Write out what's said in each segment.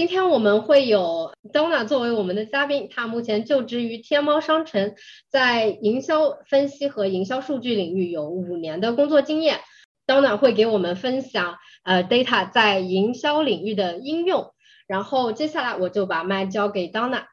今天我们会有 Donna 作为我们的嘉宾，她目前就职于天猫商城，在营销分析和营销数据领域有五年的工作经验。Donna 会给我们分享呃 data 在营销领域的应用。然后接下来我就把麦交给 Donna。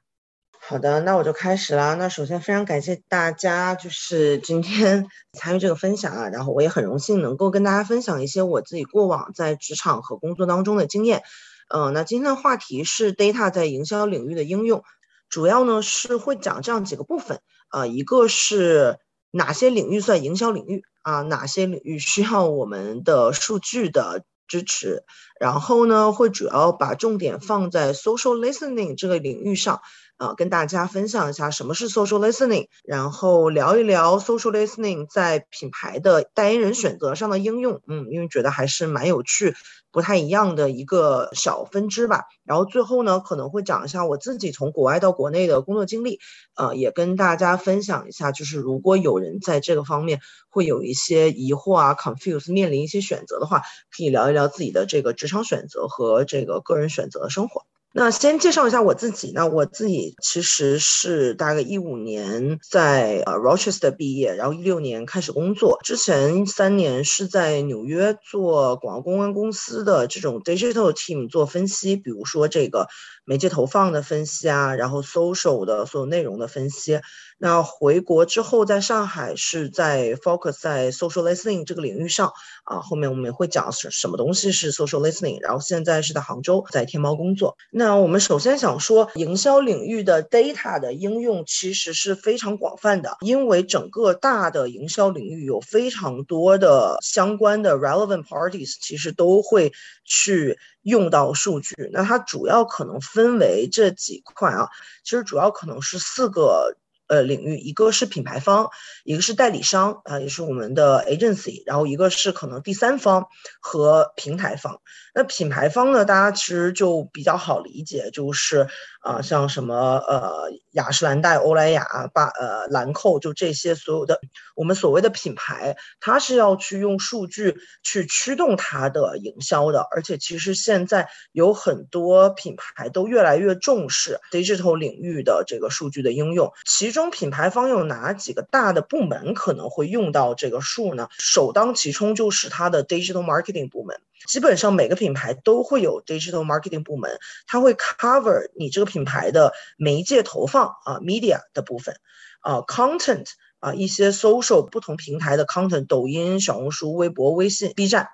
好的，那我就开始啦。那首先非常感谢大家，就是今天 参与这个分享啊。然后我也很荣幸能够跟大家分享一些我自己过往在职场和工作当中的经验。嗯，那今天的话题是 data 在营销领域的应用，主要呢是会讲这样几个部分，呃，一个是哪些领域算营销领域啊，哪些领域需要我们的数据的支持，然后呢会主要把重点放在 social listening 这个领域上。啊，跟大家分享一下什么是 social listening，然后聊一聊 social listening 在品牌的代言人选择上的应用。嗯，因为觉得还是蛮有趣，不太一样的一个小分支吧。然后最后呢，可能会讲一下我自己从国外到国内的工作经历，呃，也跟大家分享一下，就是如果有人在这个方面会有一些疑惑啊，confuse，面临一些选择的话，可以聊一聊自己的这个职场选择和这个个人选择的生活。那先介绍一下我自己。那我自己其实是大概一五年在呃 Rochester 毕业，然后一六年开始工作。之前三年是在纽约做广告公关公司的这种 digital team 做分析，比如说这个媒介投放的分析啊，然后 social 的所有内容的分析。那回国之后，在上海是在 focus 在 social listening 这个领域上啊。后面我们也会讲什什么东西是 social listening。然后现在是在杭州，在天猫工作。那我们首先想说，营销领域的 data 的应用其实是非常广泛的，因为整个大的营销领域有非常多的相关的 relevant parties，其实都会去用到数据。那它主要可能分为这几块啊，其实主要可能是四个。呃，领域一个是品牌方，一个是代理商啊，也是我们的 agency，然后一个是可能第三方和平台方。那品牌方呢，大家其实就比较好理解，就是啊，像什么呃雅诗兰黛、欧莱雅、巴呃兰蔻，就这些所有的我们所谓的品牌，它是要去用数据去驱动它的营销的。而且其实现在有很多品牌都越来越重视 digital 领域的这个数据的应用，其。中品牌方有哪几个大的部门可能会用到这个数呢？首当其冲就是它的 digital marketing 部门。基本上每个品牌都会有 digital marketing 部门，它会 cover 你这个品牌的媒介投放啊，media 的部分啊，content 啊，一些 social 不同平台的 content，抖音、小红书、微博、微信、B 站。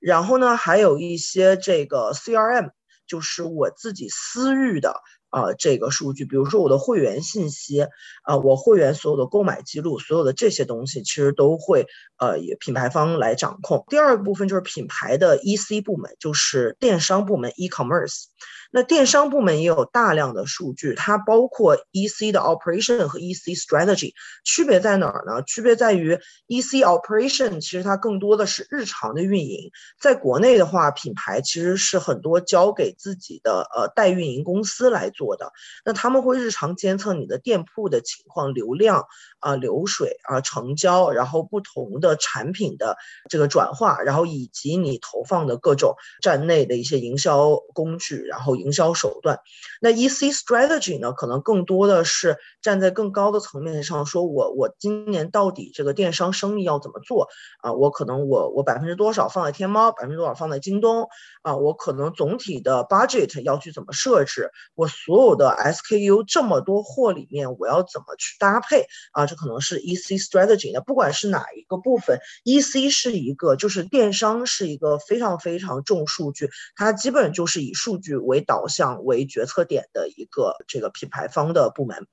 然后呢，还有一些这个 CRM，就是我自己私域的。啊，这个数据，比如说我的会员信息，啊，我会员所有的购买记录，所有的这些东西，其实都会呃，品牌方来掌控。第二个部分就是品牌的 EC 部门，就是电商部门 e-commerce。那电商部门也有大量的数据，它包括 EC 的 operation 和 EC strategy，区别在哪儿呢？区别在于 EC operation 其实它更多的是日常的运营，在国内的话，品牌其实是很多交给自己的呃代运营公司来做的，那他们会日常监测你的店铺的情况、流量啊、流水啊、成交，然后不同的产品的这个转化，然后以及你投放的各种站内的一些营销工具，然后。营销手段，那 EC strategy 呢？可能更多的是站在更高的层面上，说我我今年到底这个电商生意要怎么做啊？我可能我我百分之多少放在天猫，百分之多少放在京东啊？我可能总体的 budget 要去怎么设置？我所有的 SKU 这么多货里面，我要怎么去搭配啊？可能是 EC strategy 的。不管是哪一个部分，EC 是一个，就是电商是一个非常非常重数据，它基本就是以数据为。导向为决策点的一个这个品牌方的部门，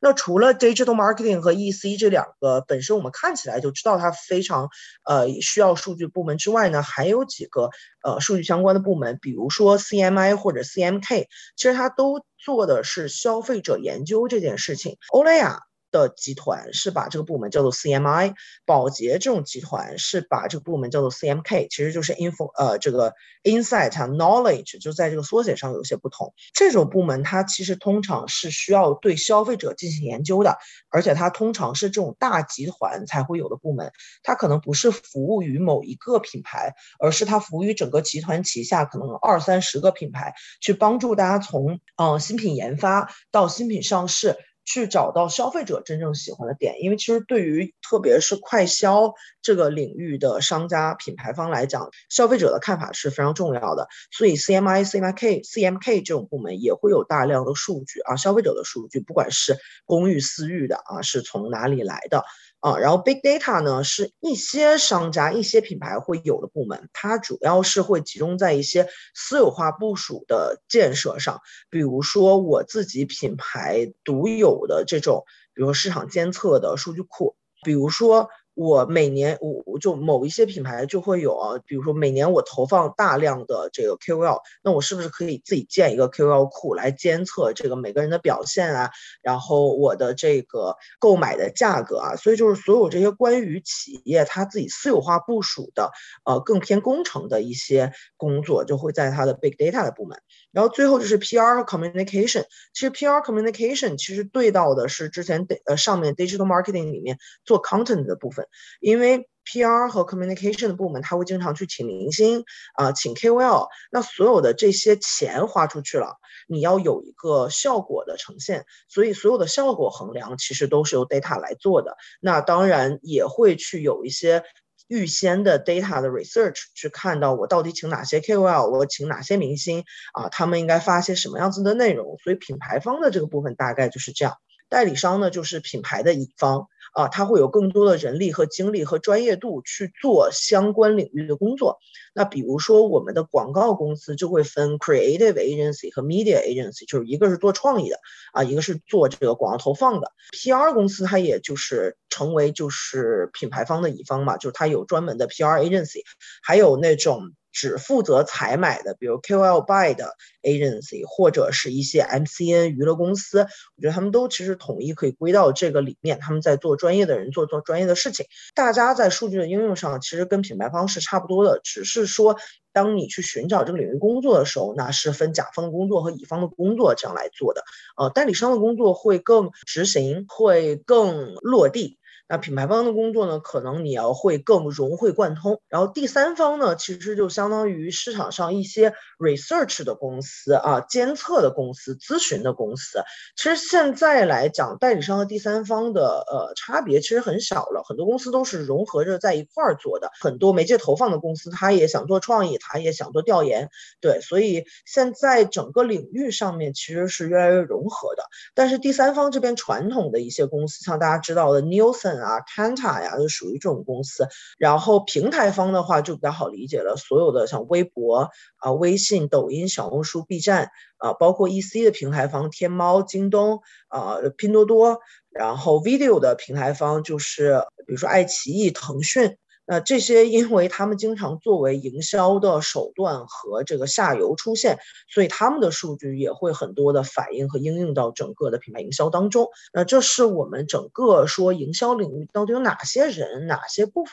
那除了 digital marketing 和 EC 这两个本身我们看起来就知道它非常呃需要数据部门之外呢，还有几个呃数据相关的部门，比如说 CMI 或者 CMK，其实它都做的是消费者研究这件事情。欧莱雅。的集团是把这个部门叫做 CMI，宝洁这种集团是把这个部门叫做 CMK，其实就是 info 呃这个 insight knowledge 就在这个缩写上有些不同。这种部门它其实通常是需要对消费者进行研究的，而且它通常是这种大集团才会有的部门，它可能不是服务于某一个品牌，而是它服务于整个集团旗下可能二三十个品牌，去帮助大家从嗯新品研发到新品上市。去找到消费者真正喜欢的点，因为其实对于特别是快消这个领域的商家品牌方来讲，消费者的看法是非常重要的。所以 CMI、CMK、CMK 这种部门也会有大量的数据啊，消费者的数据，不管是公域、私域的啊，是从哪里来的。啊，然后 big data 呢是一些商家、一些品牌会有的部门，它主要是会集中在一些私有化部署的建设上，比如说我自己品牌独有的这种，比如市场监测的数据库，比如说。我每年我我就某一些品牌就会有啊，比如说每年我投放大量的这个 KOL，那我是不是可以自己建一个 KOL 库来监测这个每个人的表现啊？然后我的这个购买的价格啊，所以就是所有这些关于企业它自己私有化部署的呃更偏工程的一些工作，就会在它的 Big Data 的部门。然后最后就是 PR 和 Communication，其实 PR Communication 其实对到的是之前呃上面 Digital Marketing 里面做 Content 的部分。因为 PR 和 Communication 的部门，他会经常去请明星啊，请 KOL，那所有的这些钱花出去了，你要有一个效果的呈现，所以所有的效果衡量其实都是由 data 来做的。那当然也会去有一些预先的 data 的 research，去看到我到底请哪些 KOL，我请哪些明星啊，他们应该发些什么样子的内容。所以品牌方的这个部分大概就是这样。代理商呢，就是品牌的乙方啊，他会有更多的人力和精力和专业度去做相关领域的工作。那比如说，我们的广告公司就会分 creative agency 和 media agency，就是一个是做创意的啊，一个是做这个广告投放的。PR 公司它也就是成为就是品牌方的乙方嘛，就是它有专门的 PR agency，还有那种。只负责采买的，比如 KOL buy 的 agency，或者是一些 MCN 娱乐公司，我觉得他们都其实统一可以归到这个里面。他们在做专业的人做做专业的事情。大家在数据的应用上，其实跟品牌方是差不多的，只是说当你去寻找这个领域工作的时候，那是分甲方的工作和乙方的工作这样来做的。呃，代理商的工作会更执行，会更落地。那品牌方的工作呢，可能你要会更融会贯通。然后第三方呢，其实就相当于市场上一些 research 的公司啊，监测的公司、咨询的公司。其实现在来讲，代理商和第三方的呃差别其实很小了，很多公司都是融合着在一块儿做的。很多媒介投放的公司，他也想做创意，他也想做调研，对，所以现在整个领域上面其实是越来越融合的。但是第三方这边传统的一些公司，像大家知道的 Nielsen。啊，Kanta 呀，就属于这种公司。然后平台方的话就比较好理解了，所有的像微博啊、微信、抖音、小红书、B 站啊，包括 EC 的平台方，天猫、京东啊、拼多多。然后 Video 的平台方就是比如说爱奇艺、腾讯。那这些，因为他们经常作为营销的手段和这个下游出现，所以他们的数据也会很多的反映和应用到整个的品牌营销当中。那这是我们整个说营销领域到底有哪些人、哪些部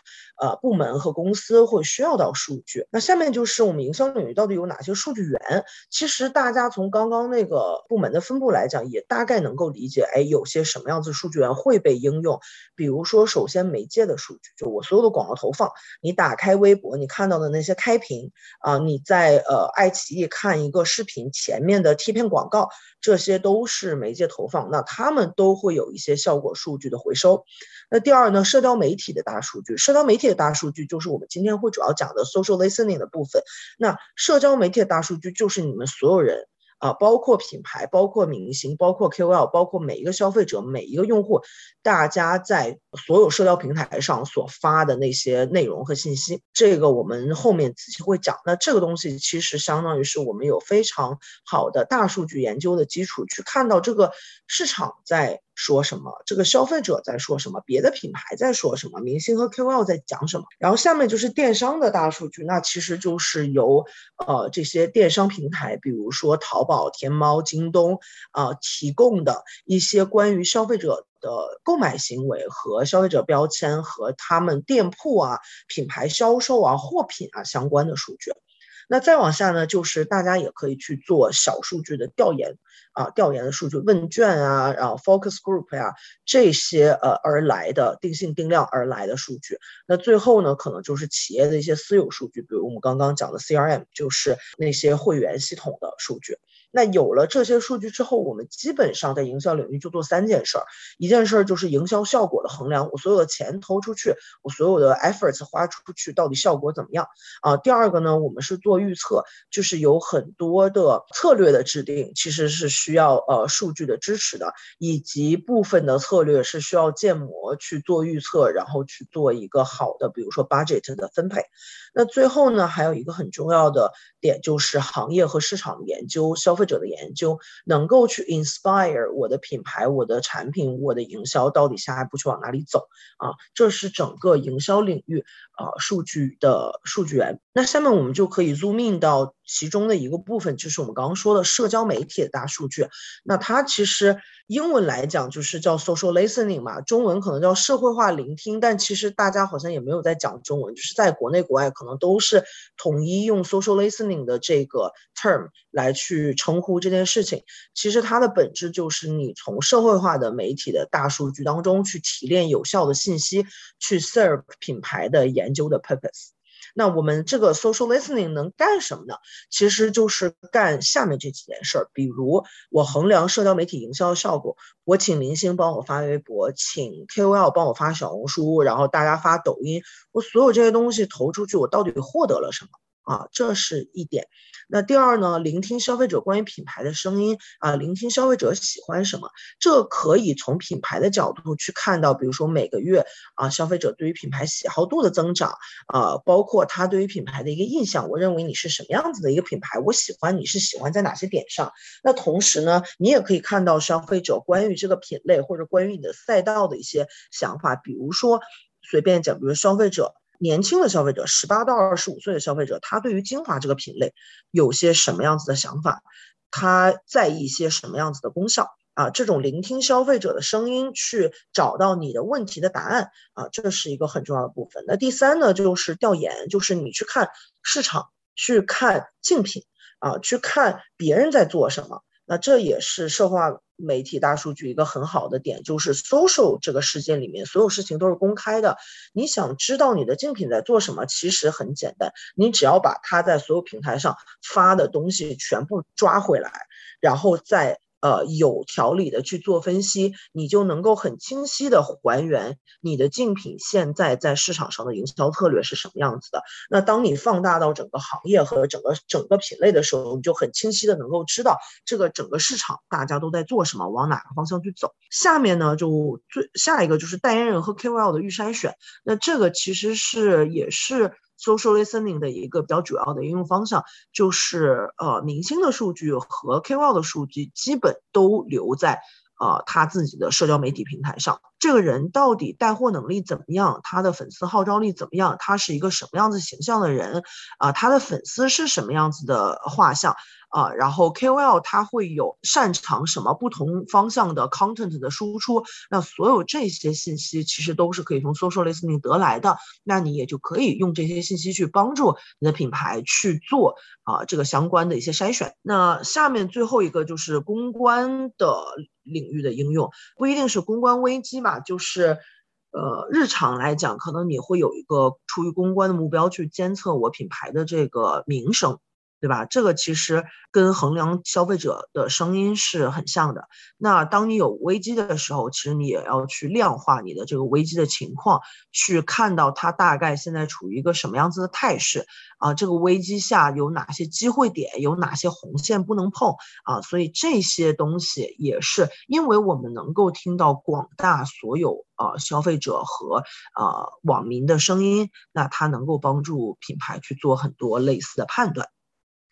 呃部门和公司会需要到数据。那下面就是我们营销领域到底有哪些数据源。其实大家从刚刚那个部门的分布来讲，也大概能够理解，哎，有些什么样子数据源会被应用。比如说，首先媒介的数据，就我所有的广告。投放，你打开微博，你看到的那些开屏啊，你在呃爱奇艺看一个视频前面的贴片广告，这些都是媒介投放，那他们都会有一些效果数据的回收。那第二呢，社交媒体的大数据，社交媒体的大数据就是我们今天会主要讲的 social listening 的部分。那社交媒体的大数据就是你们所有人。啊，包括品牌，包括明星，包括 KOL，包括每一个消费者，每一个用户，大家在所有社交平台上所发的那些内容和信息，这个我们后面仔细会讲。那这个东西其实相当于是我们有非常好的大数据研究的基础，去看到这个市场在说什么，这个消费者在说什么，别的品牌在说什么，明星和 KOL 在讲什么。然后下面就是电商的大数据，那其实就是由呃这些电商平台，比如说淘宝、天猫、京东啊提供的一些关于消费者的购买行为和消费者标签和他们店铺啊、品牌销售啊、货品啊相关的数据。那再往下呢，就是大家也可以去做小数据的调研啊，调研的数据问卷啊，然后 focus group 呀这些呃而来的定性定量而来的数据。那最后呢，可能就是企业的一些私有数据，比如我们刚刚讲的 CRM，就是那些会员系统的数据。那有了这些数据之后，我们基本上在营销领域就做三件事儿，一件事儿就是营销效果的衡量，我所有的钱投出去，我所有的 efforts 花出去到底效果怎么样啊？第二个呢，我们是做预测，就是有很多的策略的制定其实是需要呃数据的支持的，以及部分的策略是需要建模去做预测，然后去做一个好的，比如说 budget 的分配。那最后呢，还有一个很重要的点就是行业和市场的研究，消费。者的研究能够去 inspire 我的品牌、我的产品、我的营销到底下一步去往哪里走啊？这是整个营销领域啊数据的数据源。那下面我们就可以 zoom in 到其中的一个部分，就是我们刚刚说的社交媒体的大数据。那它其实。英文来讲就是叫 social listening 嘛，中文可能叫社会化聆听，但其实大家好像也没有在讲中文，就是在国内国外可能都是统一用 social listening 的这个 term 来去称呼这件事情。其实它的本质就是你从社会化的媒体的大数据当中去提炼有效的信息，去 serve 品牌的研究的 purpose。那我们这个 social listening 能干什么呢？其实就是干下面这几件事儿，比如我衡量社交媒体营销的效果，我请明星帮我发微博，请 KOL 帮我发小红书，然后大家发抖音，我所有这些东西投出去，我到底获得了什么？啊，这是一点。那第二呢，聆听消费者关于品牌的声音啊，聆听消费者喜欢什么，这可以从品牌的角度去看到，比如说每个月啊，消费者对于品牌喜好度的增长啊，包括他对于品牌的一个印象。我认为你是什么样子的一个品牌，我喜欢你是喜欢在哪些点上。那同时呢，你也可以看到消费者关于这个品类或者关于你的赛道的一些想法，比如说随便讲，比如消费者。年轻的消费者，十八到二十五岁的消费者，他对于精华这个品类有些什么样子的想法？他在意一些什么样子的功效啊？这种聆听消费者的声音，去找到你的问题的答案啊，这是一个很重要的部分。那第三呢，就是调研，就是你去看市场，去看竞品啊，去看别人在做什么。那这也是社会化媒体大数据一个很好的点，就是 social 这个世界里面所有事情都是公开的。你想知道你的竞品在做什么，其实很简单，你只要把他在所有平台上发的东西全部抓回来，然后再。呃，有条理的去做分析，你就能够很清晰的还原你的竞品现在在市场上的营销策略是什么样子的。那当你放大到整个行业和整个整个品类的时候，你就很清晰的能够知道这个整个市场大家都在做什么，往哪个方向去走。下面呢，就最下一个就是代言人和 KOL 的预筛选。那这个其实是也是。Social listening 的一个比较主要的应用方向，就是呃明星的数据和 KOL 的数据基本都留在呃他自己的社交媒体平台上。这个人到底带货能力怎么样？他的粉丝号召力怎么样？他是一个什么样子形象的人？啊，他的粉丝是什么样子的画像？啊，然后 KOL 它会有擅长什么不同方向的 content 的输出，那所有这些信息其实都是可以从 social listening 得来的，那你也就可以用这些信息去帮助你的品牌去做啊这个相关的一些筛选。那下面最后一个就是公关的领域的应用，不一定是公关危机嘛，就是呃日常来讲，可能你会有一个出于公关的目标去监测我品牌的这个名声。对吧？这个其实跟衡量消费者的声音是很像的。那当你有危机的时候，其实你也要去量化你的这个危机的情况，去看到它大概现在处于一个什么样子的态势啊？这个危机下有哪些机会点，有哪些红线不能碰啊？所以这些东西也是因为我们能够听到广大所有呃消费者和呃网民的声音，那它能够帮助品牌去做很多类似的判断。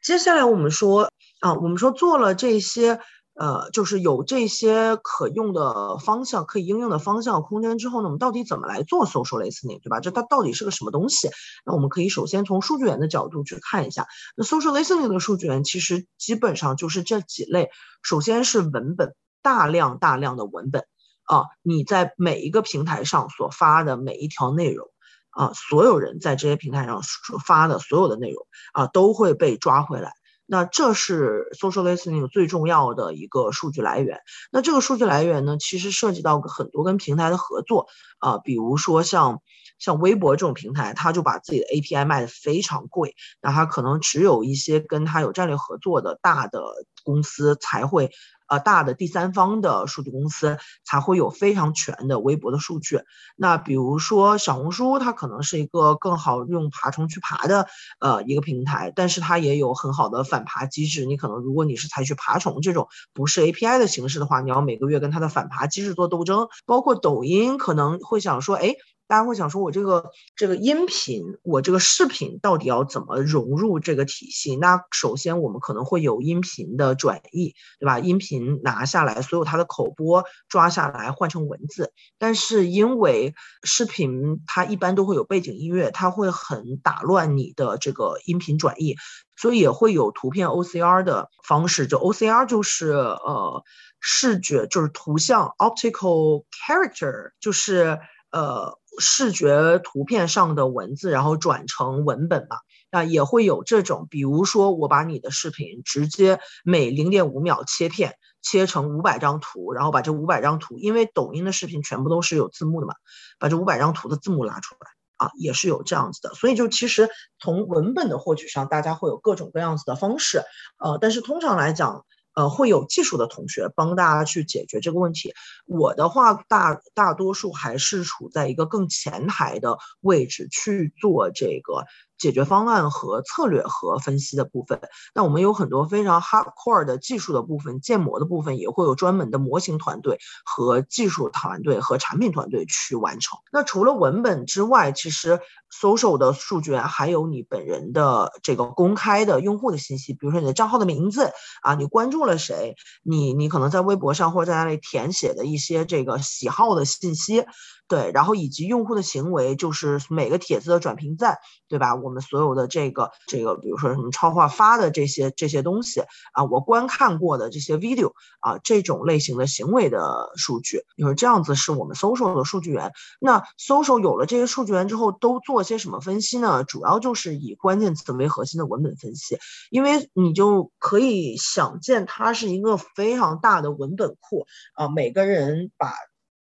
接下来我们说啊，我们说做了这些呃，就是有这些可用的方向、可以应用的方向空间之后呢，我们到底怎么来做 social listening，对吧？这它到底是个什么东西？那我们可以首先从数据源的角度去看一下。那 social listening 的数据源其实基本上就是这几类，首先是文本，大量大量的文本啊，你在每一个平台上所发的每一条内容啊，所有人在这些平台上发的所有的内容啊，都会被抓回来。那这是 social listening 最重要的一个数据来源。那这个数据来源呢，其实涉及到很多跟平台的合作啊，比如说像像微博这种平台，它就把自己的 API 卖的非常贵，那它可能只有一些跟它有战略合作的大的公司才会。呃，大的第三方的数据公司才会有非常全的微博的数据。那比如说小红书，它可能是一个更好用爬虫去爬的呃一个平台，但是它也有很好的反爬机制。你可能如果你是采取爬虫这种不是 API 的形式的话，你要每个月跟它的反爬机制做斗争。包括抖音可能会想说，哎。大家会想说，我这个这个音频，我这个视频到底要怎么融入这个体系？那首先我们可能会有音频的转译，对吧？音频拿下来，所有它的口播抓下来换成文字。但是因为视频它一般都会有背景音乐，它会很打乱你的这个音频转译，所以也会有图片 OCR 的方式。就 OCR 就是呃视觉就是图像 optical character，就是呃。视觉图片上的文字，然后转成文本嘛，那也会有这种，比如说我把你的视频直接每零点五秒切片，切成五百张图，然后把这五百张图，因为抖音的视频全部都是有字幕的嘛，把这五百张图的字幕拉出来啊，也是有这样子的。所以就其实从文本的获取上，大家会有各种各样子的方式，呃，但是通常来讲。呃，会有技术的同学帮大家去解决这个问题。我的话，大大多数还是处在一个更前台的位置去做这个。解决方案和策略和分析的部分，那我们有很多非常 hardcore 的技术的部分，建模的部分也会有专门的模型团队和技术团队和产品团队去完成。那除了文本之外，其实 social 的数据还有你本人的这个公开的用户的信息，比如说你的账号的名字啊，你关注了谁，你你可能在微博上或者在那里填写的一些这个喜好的信息。对，然后以及用户的行为，就是每个帖子的转评赞，对吧？我我们所有的这个这个，比如说什么超话发的这些这些东西啊，我观看过的这些 video 啊，这种类型的行为的数据，就是这样子，是我们 social 的数据源。那 social 有了这些数据源之后，都做些什么分析呢？主要就是以关键词为核心的文本分析，因为你就可以想见，它是一个非常大的文本库啊，每个人把。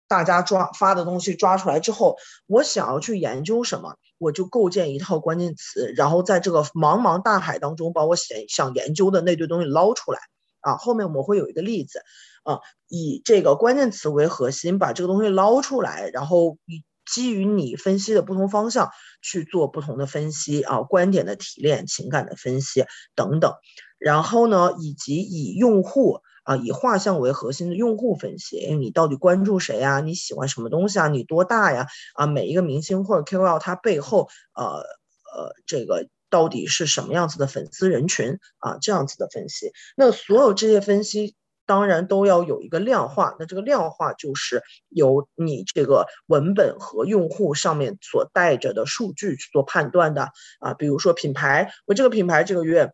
大家抓发的东西抓出来之后，我想要去研究什么，我就构建一套关键词，然后在这个茫茫大海当中把我想想研究的那堆东西捞出来啊。后面我们会有一个例子啊，以这个关键词为核心，把这个东西捞出来，然后基于你分析的不同方向去做不同的分析啊，观点的提炼、情感的分析等等，然后呢，以及以用户。啊，以画像为核心的用户分析，你到底关注谁呀？你喜欢什么东西啊？你多大呀？啊，每一个明星或者 KOL 他背后，呃呃，这个到底是什么样子的粉丝人群啊？这样子的分析，那所有这些分析当然都要有一个量化，那这个量化就是由你这个文本和用户上面所带着的数据去做判断的啊。比如说品牌，我这个品牌这个月。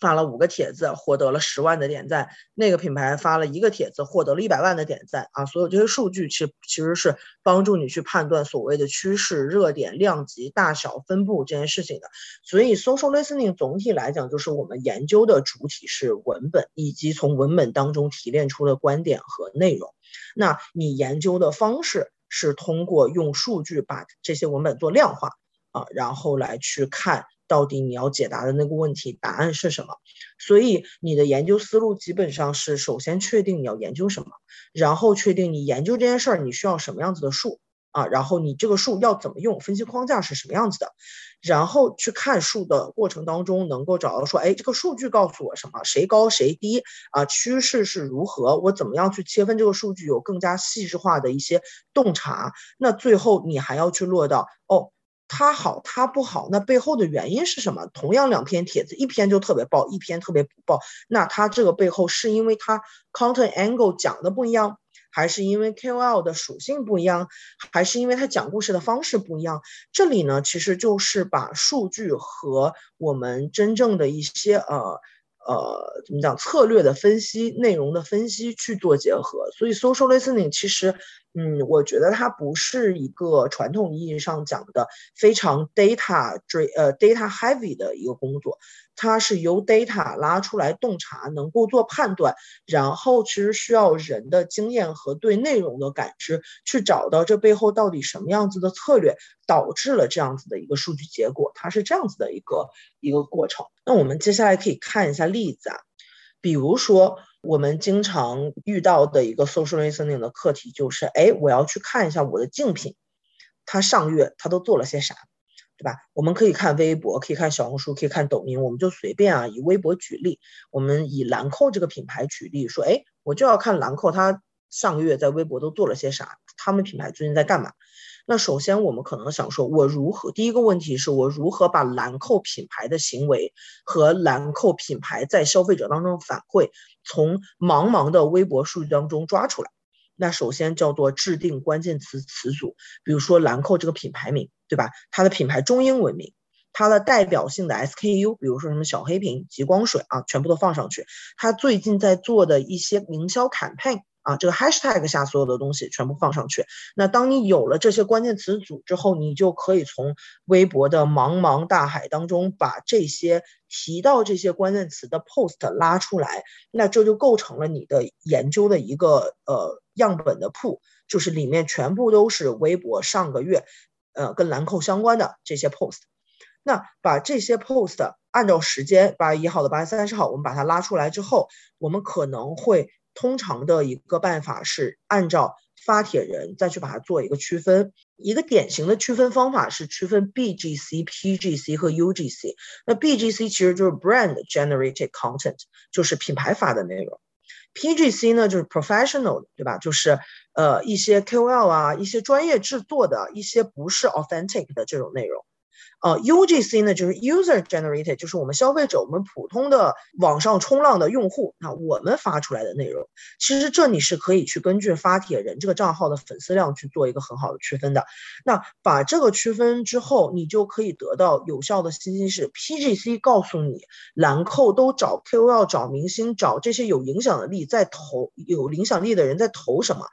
发了五个帖子，获得了十万的点赞。那个品牌发了一个帖子，获得了一百万的点赞啊！所有这些数据，其实其实是帮助你去判断所谓的趋势、热点、量级、大小、分布这件事情的。所以，social listening 总体来讲，就是我们研究的主体是文本，以及从文本当中提炼出的观点和内容。那你研究的方式是通过用数据把这些文本做量化啊，然后来去看。到底你要解答的那个问题答案是什么？所以你的研究思路基本上是首先确定你要研究什么，然后确定你研究这件事儿你需要什么样子的数啊，然后你这个数要怎么用，分析框架是什么样子的，然后去看数的过程当中能够找到说，哎，这个数据告诉我什么？谁高谁低啊？趋势是如何？我怎么样去切分这个数据，有更加细致化的一些洞察？那最后你还要去落到哦。它好它不好，那背后的原因是什么？同样两篇帖子，一篇就特别爆，一篇特别不爆，那它这个背后是因为它 content angle 讲的不一样，还是因为 KOL 的属性不一样，还是因为他讲故事的方式不一样？这里呢，其实就是把数据和我们真正的一些呃。呃，怎么讲？策略的分析、内容的分析去做结合，所以 social listening 其实，嗯，我觉得它不是一个传统意义上讲的非常 data 追呃 data heavy 的一个工作，它是由 data 拉出来洞察，能够做判断，然后其实需要人的经验和对内容的感知，去找到这背后到底什么样子的策略导致了这样子的一个数据结果，它是这样子的一个一个过程。那我们接下来可以看一下例子啊，比如说我们经常遇到的一个 social listening 的课题就是，哎，我要去看一下我的竞品，它上月它都做了些啥，对吧？我们可以看微博，可以看小红书，可以看抖音，我们就随便啊，以微博举例，我们以兰蔻这个品牌举例，说，哎，我就要看兰蔻它上个月在微博都做了些啥，他们品牌最近在干嘛？那首先，我们可能想说，我如何？第一个问题是我如何把兰蔻品牌的行为和兰蔻品牌在消费者当中反馈，从茫茫的微博数据当中抓出来？那首先叫做制定关键词词组，比如说兰蔻这个品牌名，对吧？它的品牌中英文名，它的代表性的 SKU，比如说什么小黑瓶、极光水啊，全部都放上去。它最近在做的一些营销 campaign。啊，这个 hashtag 下所有的东西全部放上去。那当你有了这些关键词组之后，你就可以从微博的茫茫大海当中把这些提到这些关键词的 post 拉出来。那这就构成了你的研究的一个呃样本的铺，就是里面全部都是微博上个月呃跟兰蔻相关的这些 post。那把这些 post 按照时间，八月一号的八月三十号，我们把它拉出来之后，我们可能会。通常的一个办法是按照发帖人再去把它做一个区分。一个典型的区分方法是区分 BGC、PGC 和 UGC。那 BGC 其实就是 Brand Generated Content，就是品牌发的内容。PGC 呢就是 Professional，对吧？就是呃一些 KOL 啊，一些专业制作的一些不是 Authentic 的这种内容。呃，UGC 呢就是 user generated，就是我们消费者，我们普通的网上冲浪的用户，那我们发出来的内容，其实这你是可以去根据发帖人这个账号的粉丝量去做一个很好的区分的。那把这个区分之后，你就可以得到有效的信息是 PGC 告诉你，兰蔻都找 KOL、找明星、找这些有影响力在投有影响力的人在投什么。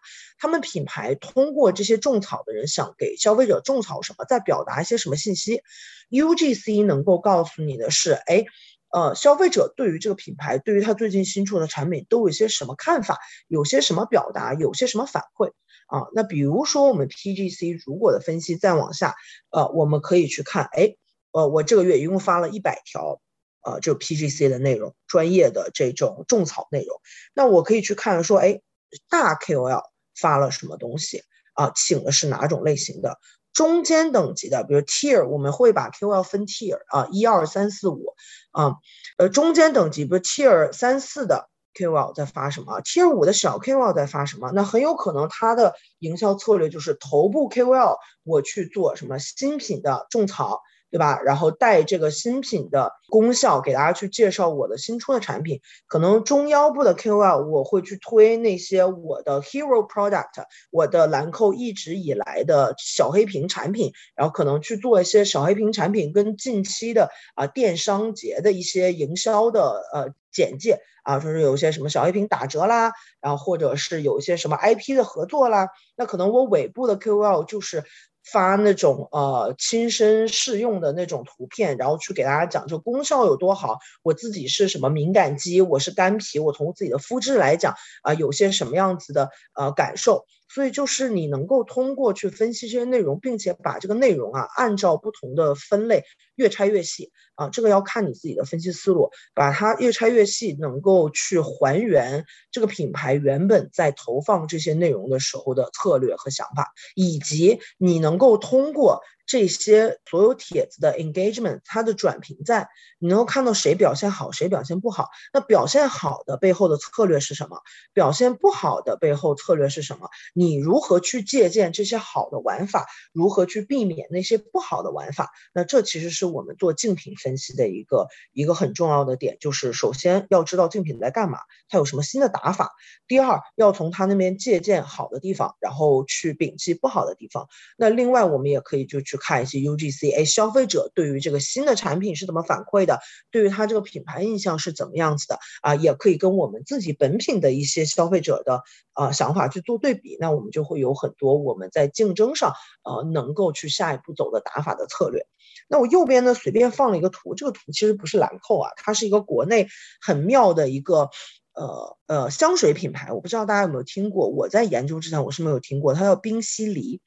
他们品牌通过这些种草的人想给消费者种草什么，在表达一些什么信息？UGC 能够告诉你的是，哎，呃，消费者对于这个品牌，对于他最近新出的产品都有些什么看法，有些什么表达，有些什么反馈啊？那比如说我们 PGC 如果的分析再往下，呃，我们可以去看，哎，呃，我这个月一共发了一百条，呃，就 PGC 的内容，专业的这种种草内容，那我可以去看说，哎，大 KOL。发了什么东西啊？请的是哪种类型的？中间等级的，比如 tier，我们会把 KOL 分 tier 啊，一二三四五啊，呃，中间等级，比如 tier 三四的 KOL 在发什么？tier 五的小 KOL 在发什么？那很有可能他的营销策略就是头部 KOL 我去做什么新品的种草。对吧？然后带这个新品的功效给大家去介绍我的新出的产品。可能中腰部的 KOL 我会去推那些我的 hero product，我的兰蔻一直以来的小黑瓶产品，然后可能去做一些小黑瓶产品跟近期的啊电商节的一些营销的呃简介啊，就是有一些什么小黑瓶打折啦，然后或者是有一些什么 IP 的合作啦。那可能我尾部的 KOL 就是。发那种呃亲身试用的那种图片，然后去给大家讲这功效有多好。我自己是什么敏感肌，我是干皮，我从自己的肤质来讲啊，有些什么样子的呃感受。所以就是你能够通过去分析这些内容，并且把这个内容啊按照不同的分类越拆越细啊，这个要看你自己的分析思路，把它越拆越细，能够去还原这个品牌原本在投放这些内容的时候的策略和想法，以及你能够通过这些所有帖子的 engagement，它的转评赞，你能够看到谁表现好，谁表现不好。那表现好的背后的策略是什么？表现不好的背后策略是什么？你如何去借鉴这些好的玩法？如何去避免那些不好的玩法？那这其实是我们做竞品分析的一个一个很重要的点，就是首先要知道竞品在干嘛，它有什么新的打法。第二，要从他那边借鉴好的地方，然后去摒弃不好的地方。那另外，我们也可以就去去看一些 UGC，哎，消费者对于这个新的产品是怎么反馈的？对于他这个品牌印象是怎么样子的？啊，也可以跟我们自己本品的一些消费者的啊想法去做对比。那我们就会有很多我们在竞争上呃能够去下一步走的打法的策略。那我右边呢随便放了一个图，这个图其实不是兰蔻啊，它是一个国内很妙的一个。呃呃，香水品牌，我不知道大家有没有听过。我在研究之前我是没有听过，它叫冰犀梨。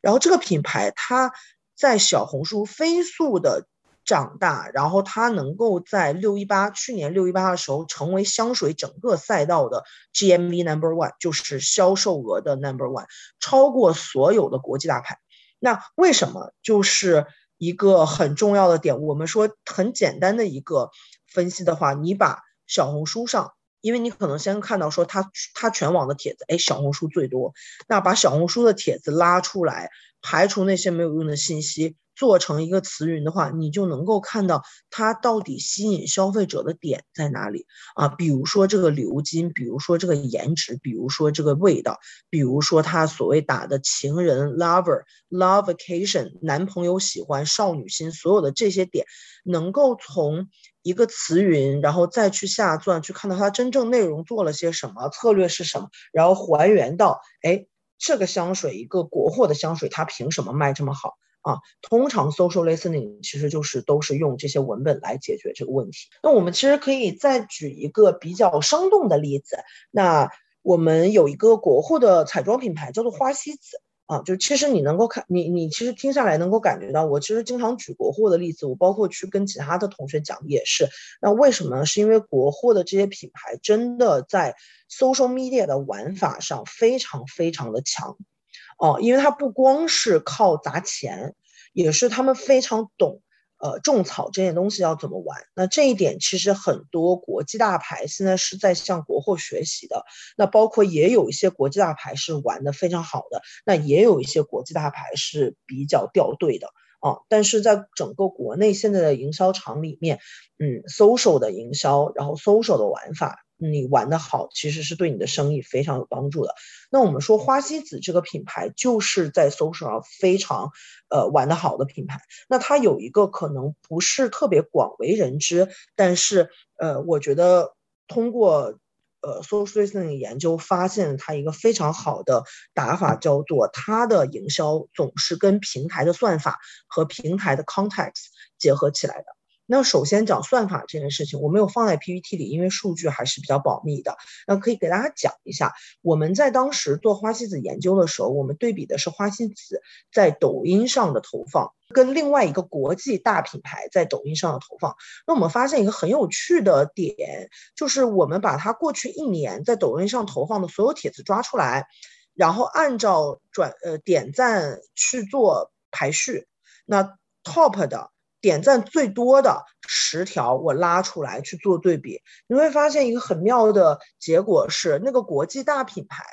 然后这个品牌它在小红书飞速的长大，然后它能够在六一八去年六一八的时候成为香水整个赛道的 GMV number one，就是销售额的 number one，超过所有的国际大牌。那为什么？就是一个很重要的点。我们说很简单的一个分析的话，你把小红书上。因为你可能先看到说他他全网的帖子，哎，小红书最多，那把小红书的帖子拉出来，排除那些没有用的信息。做成一个词云的话，你就能够看到它到底吸引消费者的点在哪里啊？比如说这个鎏金，比如说这个颜值，比如说这个味道，比如说他所谓打的情人 lover love vacation 男朋友喜欢少女心，所有的这些点，能够从一个词云，然后再去下钻，去看到它真正内容做了些什么，策略是什么，然后还原到哎，这个香水一个国货的香水，它凭什么卖这么好？啊，通常 social listening 其实就是都是用这些文本来解决这个问题。那我们其实可以再举一个比较生动的例子。那我们有一个国货的彩妆品牌叫做花西子啊，就其实你能够看你你其实听下来能够感觉到，我其实经常举国货的例子，我包括去跟其他的同学讲也是。那为什么呢？是因为国货的这些品牌真的在 social media 的玩法上非常非常的强。哦，因为它不光是靠砸钱，也是他们非常懂，呃，种草这件东西要怎么玩。那这一点其实很多国际大牌现在是在向国货学习的。那包括也有一些国际大牌是玩的非常好的，那也有一些国际大牌是比较掉队的啊。但是在整个国内现在的营销场里面，嗯，social 的营销，然后 social 的玩法。你玩的好，其实是对你的生意非常有帮助的。那我们说花西子这个品牌，就是在 social 上非常，呃，玩的好的品牌。那它有一个可能不是特别广为人知，但是，呃，我觉得通过，呃，social listening 研究发现，它一个非常好的打法叫做它的营销总是跟平台的算法和平台的 context 结合起来的。那首先讲算法这件事情，我没有放在 PPT 里，因为数据还是比较保密的。那可以给大家讲一下，我们在当时做花西子研究的时候，我们对比的是花西子在抖音上的投放，跟另外一个国际大品牌在抖音上的投放。那我们发现一个很有趣的点，就是我们把它过去一年在抖音上投放的所有帖子抓出来，然后按照转呃点赞去做排序，那 top 的。点赞最多的十条，我拉出来去做对比，你会发现一个很妙的结果是，那个国际大品牌，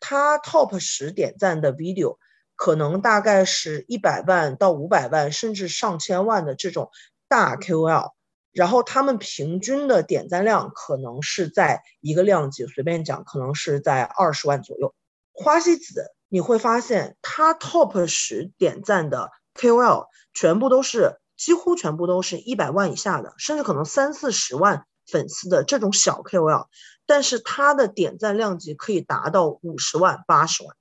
它 top 十点赞的 video，可能大概是一百万到五百万，甚至上千万的这种大 KOL，然后他们平均的点赞量可能是在一个量级，随便讲，可能是在二十万左右。花西子你会发现，它 top 十点赞的 KOL 全部都是。几乎全部都是一百万以下的，甚至可能三四十万粉丝的这种小 KOL，但是他的点赞量级可以达到五十万、八十万。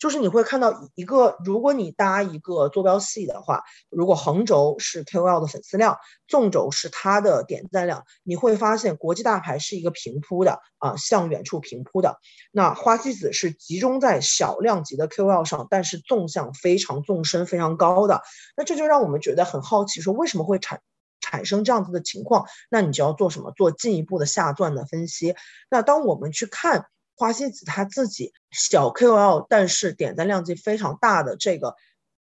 就是你会看到一个，如果你搭一个坐标系的话，如果横轴是 KOL 的粉丝量，纵轴是它的点赞量，你会发现国际大牌是一个平铺的啊，向远处平铺的。那花西子是集中在小量级的 KOL 上，但是纵向非常纵深非常高的。那这就让我们觉得很好奇，说为什么会产产生这样子的情况？那你就要做什么？做进一步的下钻的分析。那当我们去看。花西子他自己小 KOL，但是点赞量级非常大的这个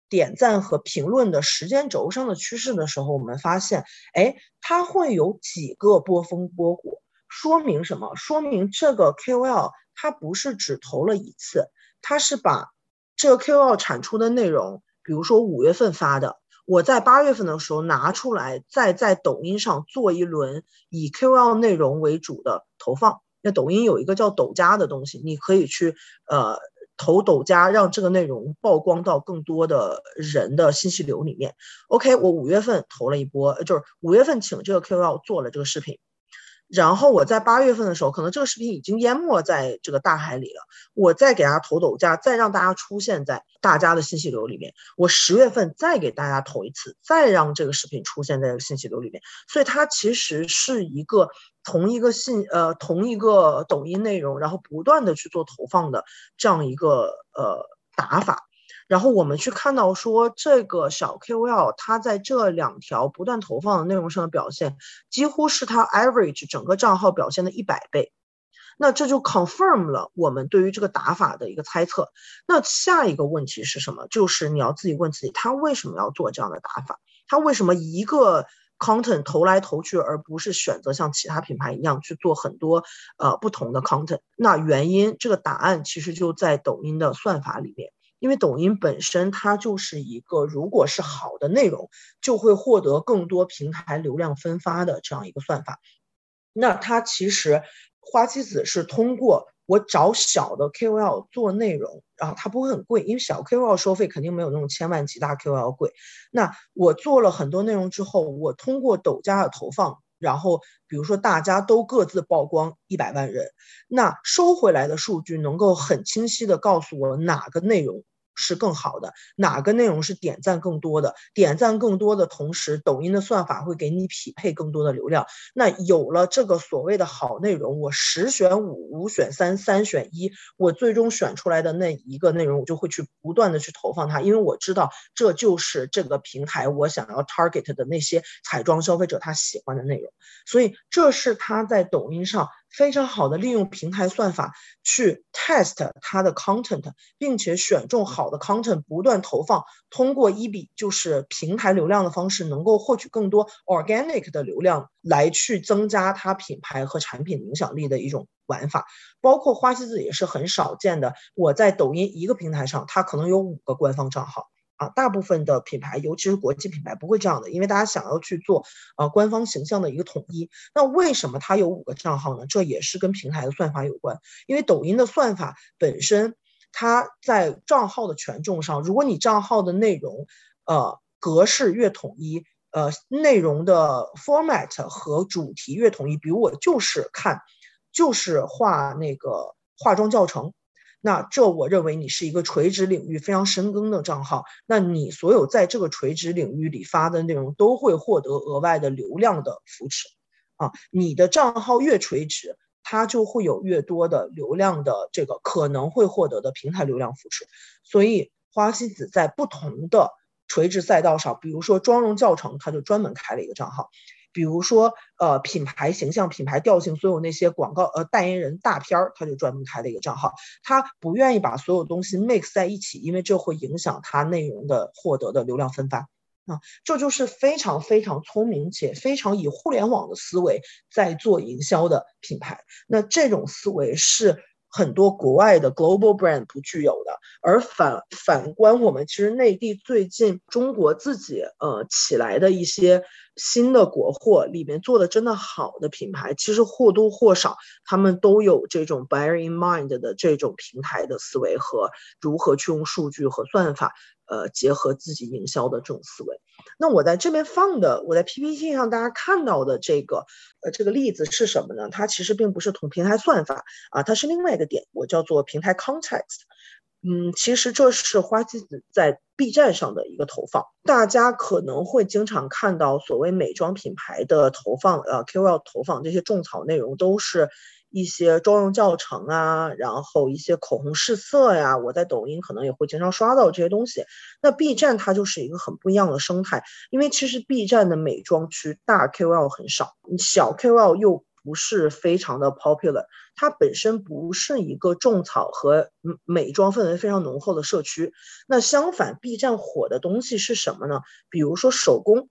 点赞和评论的时间轴上的趋势的时候，我们发现，哎，它会有几个波峰波谷，说明什么？说明这个 KOL 它不是只投了一次，它是把这个 KOL 产出的内容，比如说五月份发的，我在八月份的时候拿出来，再在抖音上做一轮以 KOL 内容为主的投放。那抖音有一个叫抖加的东西，你可以去呃。投抖加，让这个内容曝光到更多的人的信息流里面。OK，我五月份投了一波，就是五月份请这个 Q 要做了这个视频。然后我在八月份的时候，可能这个视频已经淹没在这个大海里了。我再给大家投抖加，再让大家出现在大家的信息流里面。我十月份再给大家投一次，再让这个视频出现在这个信息流里面。所以它其实是一个同一个信呃同一个抖音内容，然后不断的去做投放的这样一个呃打法。然后我们去看到说，这个小 KOL 他在这两条不断投放的内容上的表现，几乎是他 average 整个账号表现的一百倍。那这就 confirm 了我们对于这个打法的一个猜测。那下一个问题是什么？就是你要自己问自己，他为什么要做这样的打法？他为什么一个 content 投来投去，而不是选择像其他品牌一样去做很多呃不同的 content？那原因，这个答案其实就在抖音的算法里面。因为抖音本身它就是一个，如果是好的内容，就会获得更多平台流量分发的这样一个算法。那它其实花西子是通过我找小的 KOL 做内容，然后它不会很贵，因为小 KOL 收费肯定没有那种千万级大 KOL 贵。那我做了很多内容之后，我通过抖加的投放。然后，比如说大家都各自曝光一百万人，那收回来的数据能够很清晰的告诉我哪个内容。是更好的，哪个内容是点赞更多的？点赞更多的同时，抖音的算法会给你匹配更多的流量。那有了这个所谓的好内容，我十选五，五选三，三选一，我最终选出来的那一个内容，我就会去不断的去投放它，因为我知道这就是这个平台我想要 target 的那些彩妆消费者他喜欢的内容。所以这是他在抖音上。非常好的利用平台算法去 test 它的 content，并且选中好的 content 不断投放，通过一比就是平台流量的方式，能够获取更多 organic 的流量，来去增加它品牌和产品影响力的一种玩法。包括花西子也是很少见的，我在抖音一个平台上，它可能有五个官方账号。啊，大部分的品牌，尤其是国际品牌，不会这样的，因为大家想要去做呃官方形象的一个统一。那为什么它有五个账号呢？这也是跟平台的算法有关。因为抖音的算法本身，它在账号的权重上，如果你账号的内容，呃格式越统一，呃内容的 format 和主题越统一，比如我就是看，就是画那个化妆教程。那这我认为你是一个垂直领域非常深耕的账号，那你所有在这个垂直领域里发的内容都会获得额外的流量的扶持，啊，你的账号越垂直，它就会有越多的流量的这个可能会获得的平台流量扶持。所以花西子在不同的垂直赛道上，比如说妆容教程，它就专门开了一个账号。比如说，呃，品牌形象、品牌调性，所有那些广告，呃，代言人大片儿，他就专门开了一个账号。他不愿意把所有东西 mix 在一起，因为这会影响他内容的获得的流量分发。啊，这就是非常非常聪明且非常以互联网的思维在做营销的品牌。那这种思维是。很多国外的 global brand 不具有的，而反反观我们，其实内地最近中国自己呃起来的一些新的国货里面做的真的好的品牌，其实或多或少他们都有这种 bear in mind 的这种平台的思维和如何去用数据和算法。呃，结合自己营销的这种思维，那我在这边放的，我在 PPT 上大家看到的这个，呃，这个例子是什么呢？它其实并不是同平台算法啊，它是另外一个点，我叫做平台 context。嗯，其实这是花西子在 B 站上的一个投放，大家可能会经常看到所谓美妆品牌的投放，呃，KOL 投放这些种草内容都是。一些妆容教程啊，然后一些口红试色呀，我在抖音可能也会经常刷到这些东西。那 B 站它就是一个很不一样的生态，因为其实 B 站的美妆区大 KOL 很少，小 KOL 又不是非常的 popular，它本身不是一个种草和美妆氛围非常浓厚的社区。那相反，B 站火的东西是什么呢？比如说手工，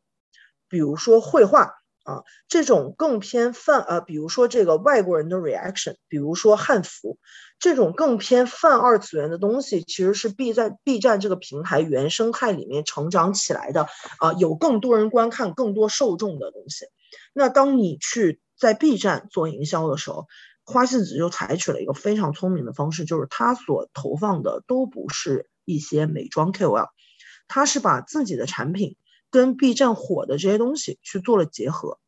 比如说绘画。啊，这种更偏泛呃，比如说这个外国人的 reaction，比如说汉服，这种更偏泛二次元的东西，其实是 B 站 B 站这个平台原生态里面成长起来的啊，有更多人观看、更多受众的东西。那当你去在 B 站做营销的时候，花西子就采取了一个非常聪明的方式，就是他所投放的都不是一些美妆 KOL，他是把自己的产品。跟 B 站火的这些东西去做了结合，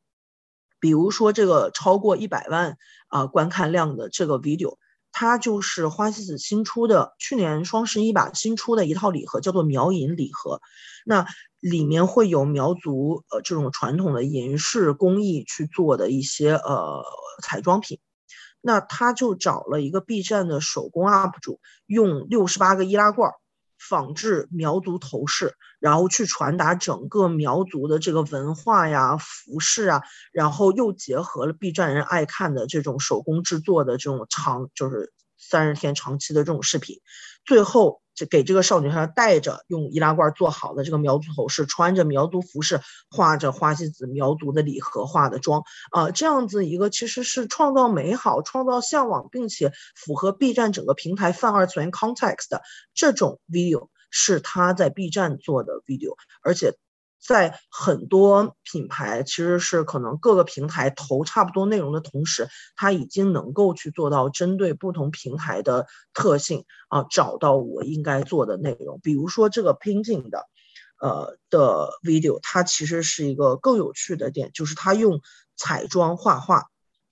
比如说这个超过一百万啊观看量的这个 video，它就是花西子新出的，去年双十一吧新出的一套礼盒，叫做苗银礼盒。那里面会有苗族呃这种传统的银饰工艺去做的一些呃彩妆品。那他就找了一个 B 站的手工 UP 主，用六十八个易拉罐儿。仿制苗族头饰，然后去传达整个苗族的这个文化呀、服饰啊，然后又结合了 B 站人爱看的这种手工制作的这种长，就是三十天长期的这种视频，最后。这给这个少女她带着用易拉罐做好的这个苗族头饰，穿着苗族服饰，画着花西子苗族的礼盒化的妆啊，这样子一个其实是创造美好、创造向往，并且符合 B 站整个平台泛二次元 context 的这种 video，是他在 B 站做的 video，而且。在很多品牌其实是可能各个平台投差不多内容的同时，它已经能够去做到针对不同平台的特性啊，找到我应该做的内容。比如说这个 painting 的，呃的 video，它其实是一个更有趣的点，就是它用彩妆画画。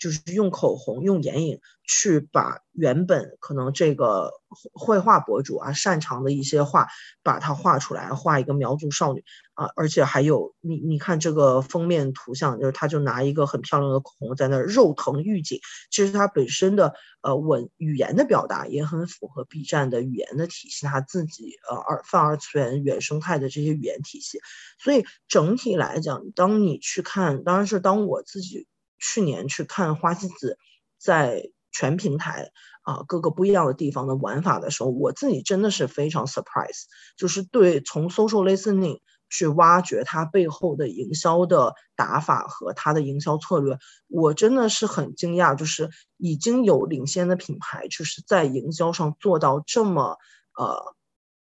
就是用口红、用眼影去把原本可能这个绘画博主啊擅长的一些画，把它画出来，画一个苗族少女啊，而且还有你你看这个封面图像，就是他就拿一个很漂亮的口红在那肉疼预警，其实他本身的呃文语言的表达也很符合 B 站的语言的体系，他自己呃二泛二次元原生态的这些语言体系，所以整体来讲，当你去看，当然是当我自己。去年去看花西子在全平台啊各个不一样的地方的玩法的时候，我自己真的是非常 surprise，就是对从 social listening 去挖掘它背后的营销的打法和它的营销策略，我真的是很惊讶，就是已经有领先的品牌就是在营销上做到这么呃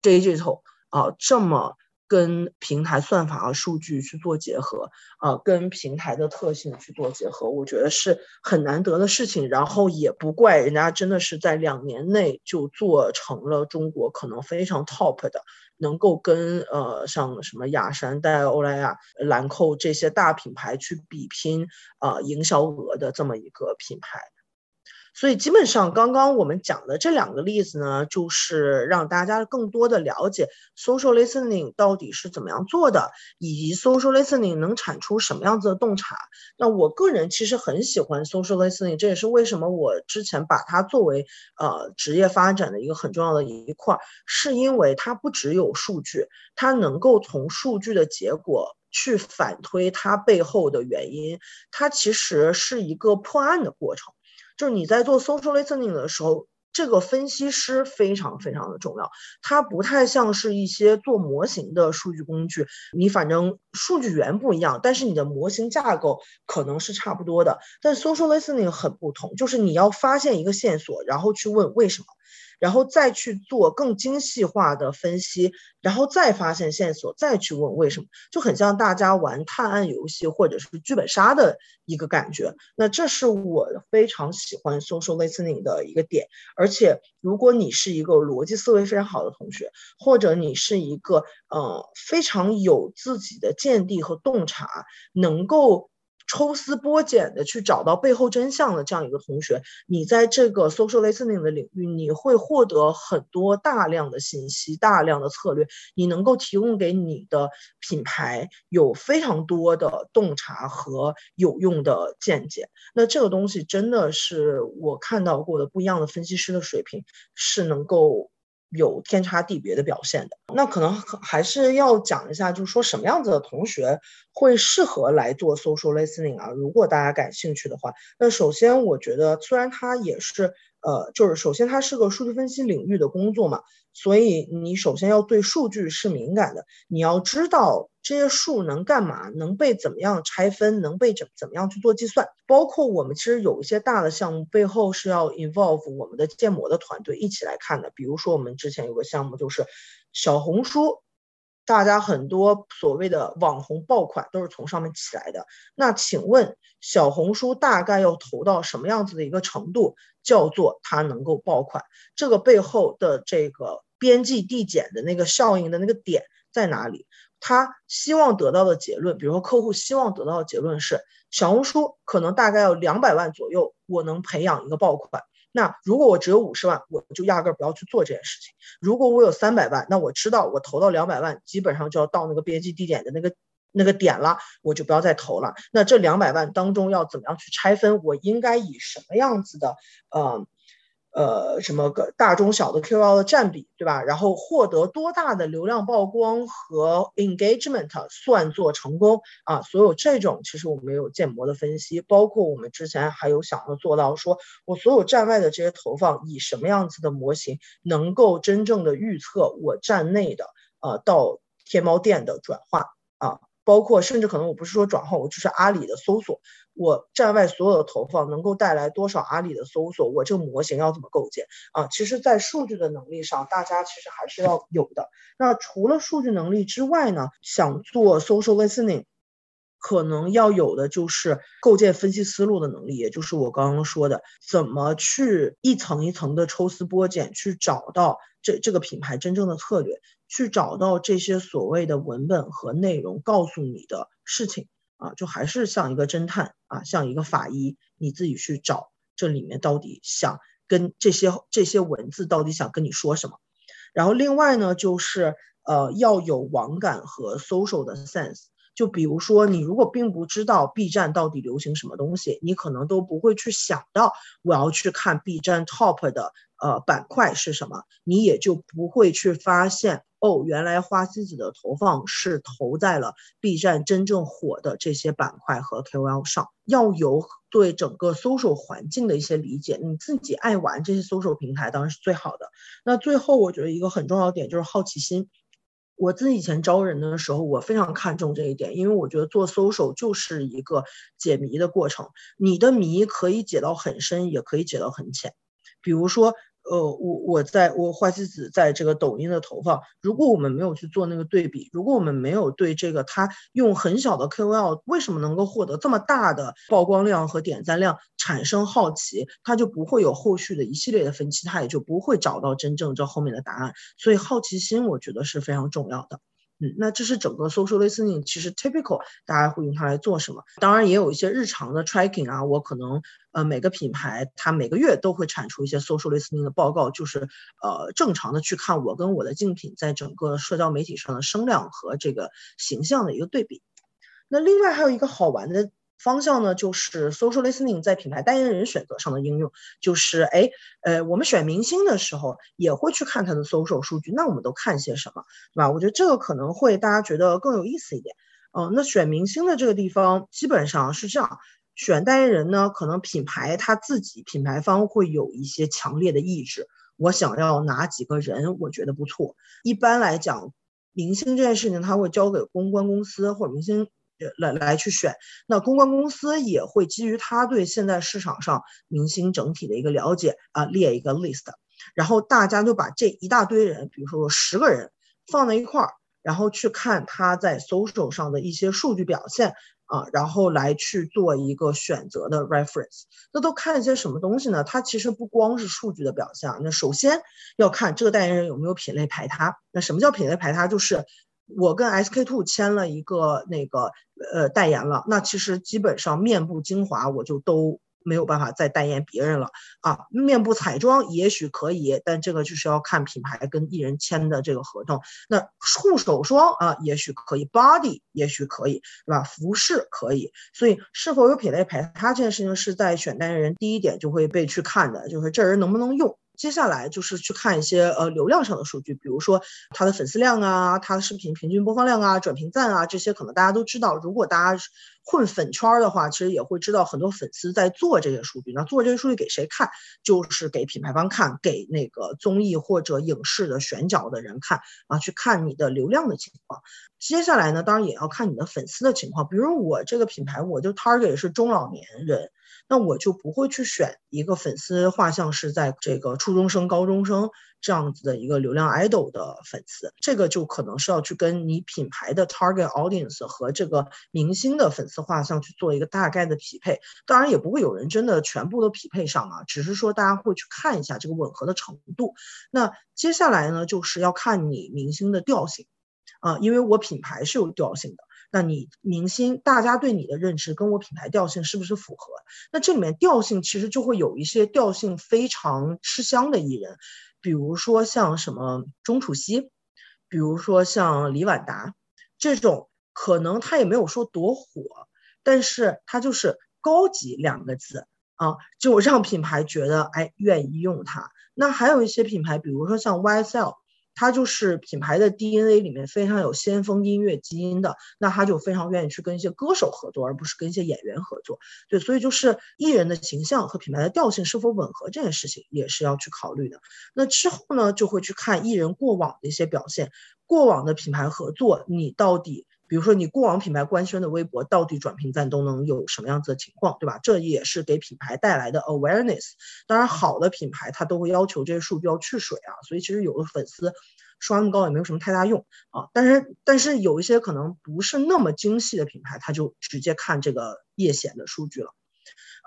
digital 啊这么。跟平台算法和数据去做结合，啊，跟平台的特性去做结合，我觉得是很难得的事情。然后也不怪人家，真的是在两年内就做成了中国可能非常 top 的，能够跟呃像什么雅诗黛、欧莱雅、兰蔻这些大品牌去比拼啊营销额的这么一个品牌。所以基本上，刚刚我们讲的这两个例子呢，就是让大家更多的了解 social listening 到底是怎么样做的，以及 social listening 能产出什么样子的洞察。那我个人其实很喜欢 social listening，这也是为什么我之前把它作为呃职业发展的一个很重要的一块，是因为它不只有数据，它能够从数据的结果去反推它背后的原因，它其实是一个破案的过程。就是你在做 social listening 的时候，这个分析师非常非常的重要。它不太像是一些做模型的数据工具，你反正数据源不一样，但是你的模型架构可能是差不多的。但 social listening 很不同，就是你要发现一个线索，然后去问为什么。然后再去做更精细化的分析，然后再发现线索，再去问为什么，就很像大家玩探案游戏或者是剧本杀的一个感觉。那这是我非常喜欢 social listening 的一个点。而且，如果你是一个逻辑思维非常好的同学，或者你是一个呃非常有自己的见地和洞察，能够。抽丝剥茧的去找到背后真相的这样一个同学，你在这个 social listening 的领域，你会获得很多大量的信息、大量的策略，你能够提供给你的品牌有非常多的洞察和有用的见解。那这个东西真的是我看到过的不一样的分析师的水平，是能够有天差地别的表现的。那可能还是要讲一下，就是说什么样子的同学会适合来做 social listening 啊？如果大家感兴趣的话，那首先我觉得，虽然它也是。呃，就是首先它是个数据分析领域的工作嘛，所以你首先要对数据是敏感的，你要知道这些数能干嘛，能被怎么样拆分，能被怎怎么样去做计算。包括我们其实有一些大的项目背后是要 involve 我们的建模的团队一起来看的，比如说我们之前有个项目就是小红书。大家很多所谓的网红爆款都是从上面起来的。那请问小红书大概要投到什么样子的一个程度，叫做它能够爆款？这个背后的这个边际递减的那个效应的那个点在哪里？他希望得到的结论，比如说客户希望得到的结论是，小红书可能大概要两百万左右，我能培养一个爆款。那如果我只有五十万，我就压根儿不要去做这件事情。如果我有三百万，那我知道我投到两百万，基本上就要到那个边际地点的那个那个点了，我就不要再投了。那这两百万当中要怎么样去拆分？我应该以什么样子的呃？呃，什么个大中小的 KOL 的占比，对吧？然后获得多大的流量曝光和 engagement 算作成功啊？所有这种其实我们有建模的分析，包括我们之前还有想要做到，说我所有站外的这些投放，以什么样子的模型能够真正的预测我站内的呃到天猫店的转化啊？包括甚至可能我不是说转化，我就是阿里的搜索。我站外所有的投放能够带来多少阿里的搜索？我这个模型要怎么构建啊？其实，在数据的能力上，大家其实还是要有的。那除了数据能力之外呢？想做 social listening，可能要有的就是构建分析思路的能力，也就是我刚刚说的，怎么去一层一层的抽丝剥茧，去找到这这个品牌真正的策略，去找到这些所谓的文本和内容告诉你的事情。啊，就还是像一个侦探啊，像一个法医，你自己去找这里面到底想跟这些这些文字到底想跟你说什么。然后另外呢，就是呃要有网感和 social 的 sense。就比如说，你如果并不知道 B 站到底流行什么东西，你可能都不会去想到我要去看 B 站 top 的呃板块是什么，你也就不会去发现哦，原来花西子的投放是投在了 B 站真正火的这些板块和 KOL 上。要有对整个搜索环境的一些理解，你自己爱玩这些搜索平台当然是最好的。那最后我觉得一个很重要的点就是好奇心。我自己以前招人的时候，我非常看重这一点，因为我觉得做搜手就是一个解谜的过程，你的谜可以解到很深，也可以解到很浅，比如说。呃，我我在我花西子在这个抖音的投放，如果我们没有去做那个对比，如果我们没有对这个他用很小的 KOL 为什么能够获得这么大的曝光量和点赞量产生好奇，他就不会有后续的一系列的分析，他也就不会找到真正这后面的答案。所以好奇心我觉得是非常重要的。嗯，那这是整个 social listening，其实 typical 大家会用它来做什么？当然也有一些日常的 tracking 啊，我可能呃每个品牌它每个月都会产出一些 social listening 的报告，就是呃正常的去看我跟我的竞品在整个社交媒体上的声量和这个形象的一个对比。那另外还有一个好玩的。方向呢，就是 social listening 在品牌代言人选择上的应用，就是哎，呃，我们选明星的时候也会去看他的 social 数据，那我们都看些什么，对吧？我觉得这个可能会大家觉得更有意思一点。嗯，那选明星的这个地方基本上是这样，选代言人呢，可能品牌他自己品牌方会有一些强烈的意志，我想要哪几个人，我觉得不错。一般来讲，明星这件事情他会交给公关公司或者明星。来来去选，那公关公司也会基于他对现在市场上明星整体的一个了解啊，列一个 list，然后大家就把这一大堆人，比如说十个人放在一块儿，然后去看他在 social 上的一些数据表现啊，然后来去做一个选择的 reference。那都看一些什么东西呢？它其实不光是数据的表现，那首先要看这个代言人有没有品类排他。那什么叫品类排他？就是我跟 SK two 签了一个那个呃代言了，那其实基本上面部精华我就都没有办法再代言别人了啊。面部彩妆也许可以，但这个就是要看品牌跟艺人签的这个合同。那护手霜啊，也许可以，body 也许可以，对吧？服饰可以，所以是否有品类排他这件事情是在选代言人第一点就会被去看的，就是这人能不能用。接下来就是去看一些呃流量上的数据，比如说他的粉丝量啊，他的视频平均播放量啊，转评赞啊，这些可能大家都知道。如果大家混粉圈的话，其实也会知道很多粉丝在做这些数据。那做这些数据给谁看？就是给品牌方看，给那个综艺或者影视的选角的人看啊，去看你的流量的情况。接下来呢，当然也要看你的粉丝的情况。比如我这个品牌，我就 target 是中老年人。那我就不会去选一个粉丝画像是在这个初中生、高中生这样子的一个流量 idol 的粉丝，这个就可能是要去跟你品牌的 target audience 和这个明星的粉丝画像去做一个大概的匹配。当然也不会有人真的全部都匹配上啊，只是说大家会去看一下这个吻合的程度。那接下来呢，就是要看你明星的调性啊，因为我品牌是有调性的。那你明星，大家对你的认知跟我品牌调性是不是符合？那这里面调性其实就会有一些调性非常吃香的艺人，比如说像什么钟楚曦，比如说像李婉达这种，可能他也没有说多火，但是他就是高级两个字啊，就让品牌觉得哎愿意用它。那还有一些品牌，比如说像 YSL。他就是品牌的 DNA 里面非常有先锋音乐基因的，那他就非常愿意去跟一些歌手合作，而不是跟一些演员合作。对，所以就是艺人的形象和品牌的调性是否吻合这件事情也是要去考虑的。那之后呢，就会去看艺人过往的一些表现，过往的品牌合作，你到底。比如说你过往品牌官宣的微博到底转评赞都能有什么样子的情况，对吧？这也是给品牌带来的 awareness。当然，好的品牌它都会要求这些数据要去水啊，所以其实有的粉丝刷那么高也没有什么太大用啊。但是，但是有一些可能不是那么精细的品牌，他就直接看这个业显的数据了，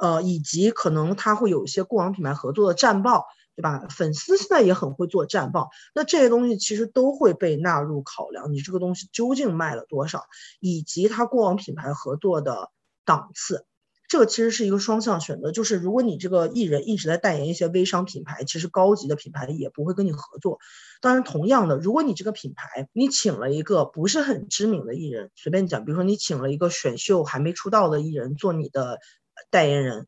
呃，以及可能他会有一些过往品牌合作的战报。对吧？粉丝现在也很会做战报，那这些东西其实都会被纳入考量。你这个东西究竟卖了多少，以及他过往品牌合作的档次，这个其实是一个双向选择。就是如果你这个艺人一直在代言一些微商品牌，其实高级的品牌也不会跟你合作。当然，同样的，如果你这个品牌你请了一个不是很知名的艺人，随便讲，比如说你请了一个选秀还没出道的艺人做你的代言人。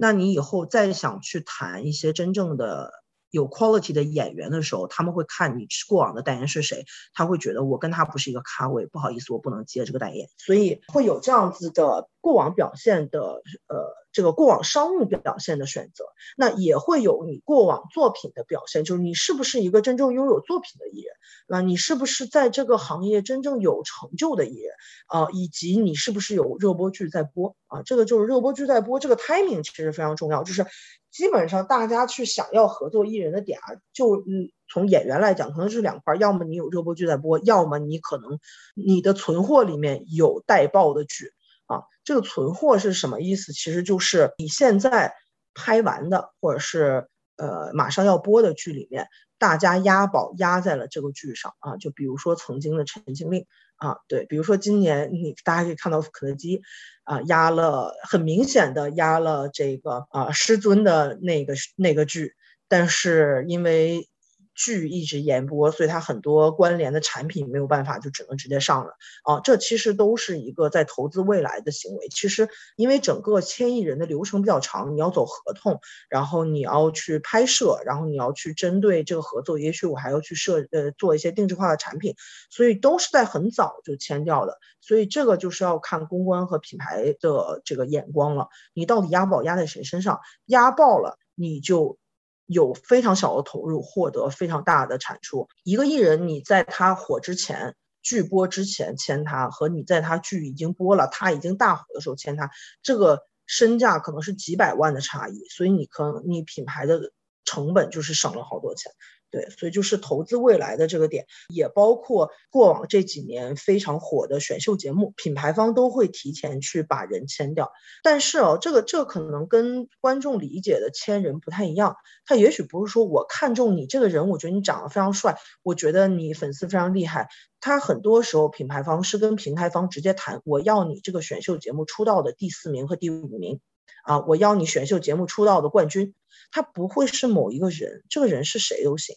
那你以后再想去谈一些真正的有 quality 的演员的时候，他们会看你过往的代言是谁，他会觉得我跟他不是一个咖位，不好意思，我不能接这个代言，所以会有这样子的过往表现的呃。这个过往商务表现的选择，那也会有你过往作品的表现，就是你是不是一个真正拥有作品的艺人，那，你是不是在这个行业真正有成就的艺人，啊，以及你是不是有热播剧在播，啊，这个就是热播剧在播，这个 timing 其实非常重要，就是基本上大家去想要合作艺人的点啊，就嗯，从演员来讲，可能是两块，要么你有热播剧在播，要么你可能你的存货里面有待爆的剧。啊，这个存货是什么意思？其实就是你现在拍完的，或者是呃马上要播的剧里面，大家押宝押在了这个剧上啊。就比如说曾经的《陈情令》啊，对，比如说今年你大家可以看到肯德基啊压了，很明显的压了这个啊师尊的那个那个剧，但是因为。剧一直延播，所以它很多关联的产品没有办法，就只能直接上了啊。这其实都是一个在投资未来的行为。其实因为整个千亿人的流程比较长，你要走合同，然后你要去拍摄，然后你要去针对这个合作，也许我还要去设呃做一些定制化的产品，所以都是在很早就签掉的。所以这个就是要看公关和品牌的这个眼光了。你到底押宝压在谁身上？压爆了，你就。有非常小的投入，获得非常大的产出。一个艺人，你在他火之前，剧播之前签他，和你在他剧已经播了，他已经大火的时候签他，这个身价可能是几百万的差异。所以你可能你品牌的成本就是省了好多钱。对，所以就是投资未来的这个点，也包括过往这几年非常火的选秀节目，品牌方都会提前去把人签掉。但是哦，这个这可能跟观众理解的签人不太一样。他也许不是说我看中你这个人，我觉得你长得非常帅，我觉得你粉丝非常厉害。他很多时候品牌方是跟平台方直接谈，我要你这个选秀节目出道的第四名和第五名，啊，我邀你选秀节目出道的冠军。他不会是某一个人，这个人是谁都行，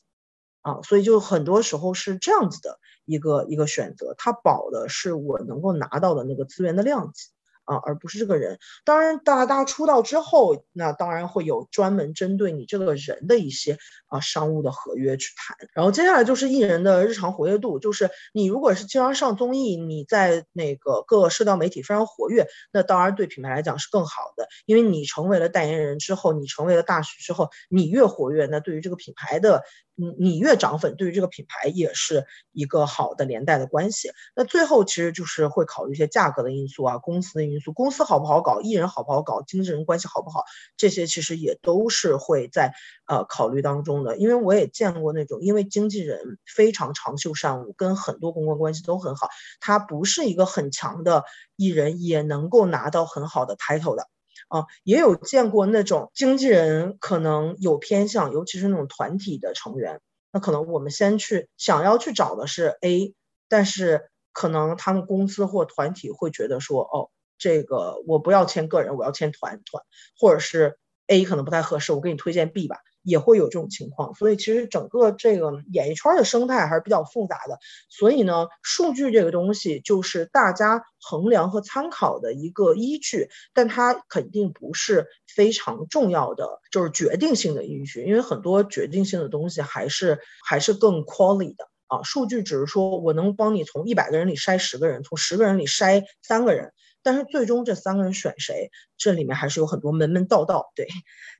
啊，所以就很多时候是这样子的一个一个选择，他保的是我能够拿到的那个资源的量级，啊，而不是这个人。当然，大大家出道之后，那当然会有专门针对你这个人的一些啊商务的合约去谈。然后接下来就是艺人的日常活跃度，就是你如果是经常上综艺，你在那个各个社交媒体非常活跃，那当然对品牌来讲是更好的，因为你成为了代言人之后，你成为了大使之后，你越活跃，那对于这个品牌的。你你越涨粉，对于这个品牌也是一个好的连带的关系。那最后其实就是会考虑一些价格的因素啊，公司的因素，公司好不好搞，艺人好不好搞，经纪人关系好不好，这些其实也都是会在呃考虑当中的。因为我也见过那种，因为经纪人非常长袖善舞，跟很多公关关系都很好，他不是一个很强的艺人，也能够拿到很好的 title 的。啊，也有见过那种经纪人可能有偏向，尤其是那种团体的成员，那可能我们先去想要去找的是 A，但是可能他们公司或团体会觉得说，哦，这个我不要签个人，我要签团团，或者是 A 可能不太合适，我给你推荐 B 吧。也会有这种情况，所以其实整个这个演艺圈的生态还是比较复杂的。所以呢，数据这个东西就是大家衡量和参考的一个依据，但它肯定不是非常重要的，就是决定性的依据。因为很多决定性的东西还是还是更 quality 的啊。数据只是说我能帮你从一百个人里筛十个人，从十个人里筛三个人。但是最终这三个人选谁，这里面还是有很多门门道道。对，